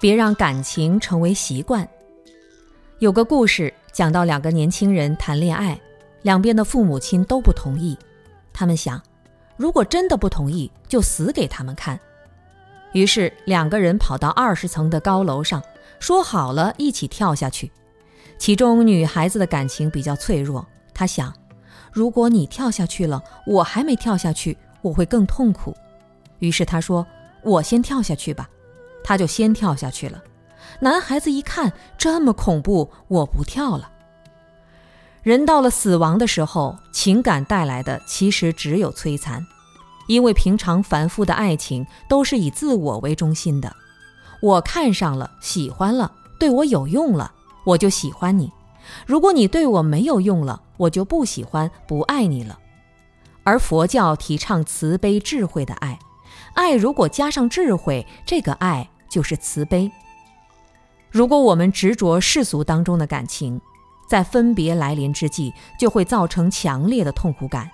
别让感情成为习惯。有个故事讲到两个年轻人谈恋爱。两边的父母亲都不同意。他们想，如果真的不同意，就死给他们看。于是两个人跑到二十层的高楼上，说好了一起跳下去。其中女孩子的感情比较脆弱，她想，如果你跳下去了，我还没跳下去，我会更痛苦。于是她说：“我先跳下去吧。”她就先跳下去了。男孩子一看这么恐怖，我不跳了。人到了死亡的时候，情感带来的其实只有摧残，因为平常繁复的爱情都是以自我为中心的。我看上了，喜欢了，对我有用了，我就喜欢你；如果你对我没有用了，我就不喜欢，不爱你了。而佛教提倡慈悲智慧的爱，爱如果加上智慧，这个爱。就是慈悲。如果我们执着世俗当中的感情，在分别来临之际，就会造成强烈的痛苦感。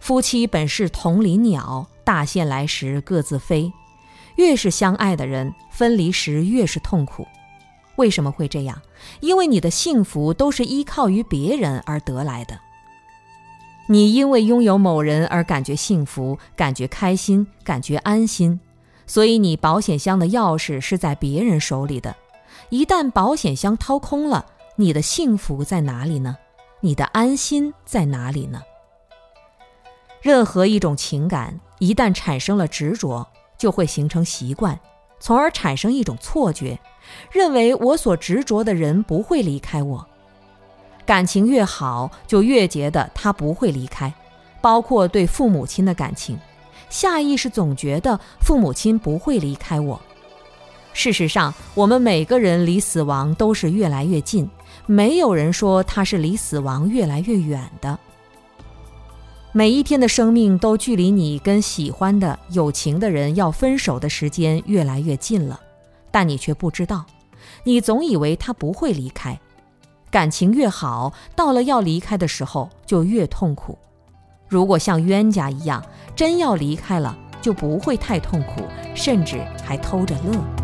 夫妻本是同林鸟，大限来时各自飞。越是相爱的人，分离时越是痛苦。为什么会这样？因为你的幸福都是依靠于别人而得来的。你因为拥有某人而感觉幸福，感觉开心，感觉安心。所以，你保险箱的钥匙是在别人手里的。一旦保险箱掏空了，你的幸福在哪里呢？你的安心在哪里呢？任何一种情感一旦产生了执着，就会形成习惯，从而产生一种错觉，认为我所执着的人不会离开我。感情越好，就越觉得他不会离开，包括对父母亲的感情。下意识总觉得父母亲不会离开我。事实上，我们每个人离死亡都是越来越近，没有人说他是离死亡越来越远的。每一天的生命都距离你跟喜欢的、有情的人要分手的时间越来越近了，但你却不知道，你总以为他不会离开。感情越好，到了要离开的时候就越痛苦。如果像冤家一样，真要离开了，就不会太痛苦，甚至还偷着乐。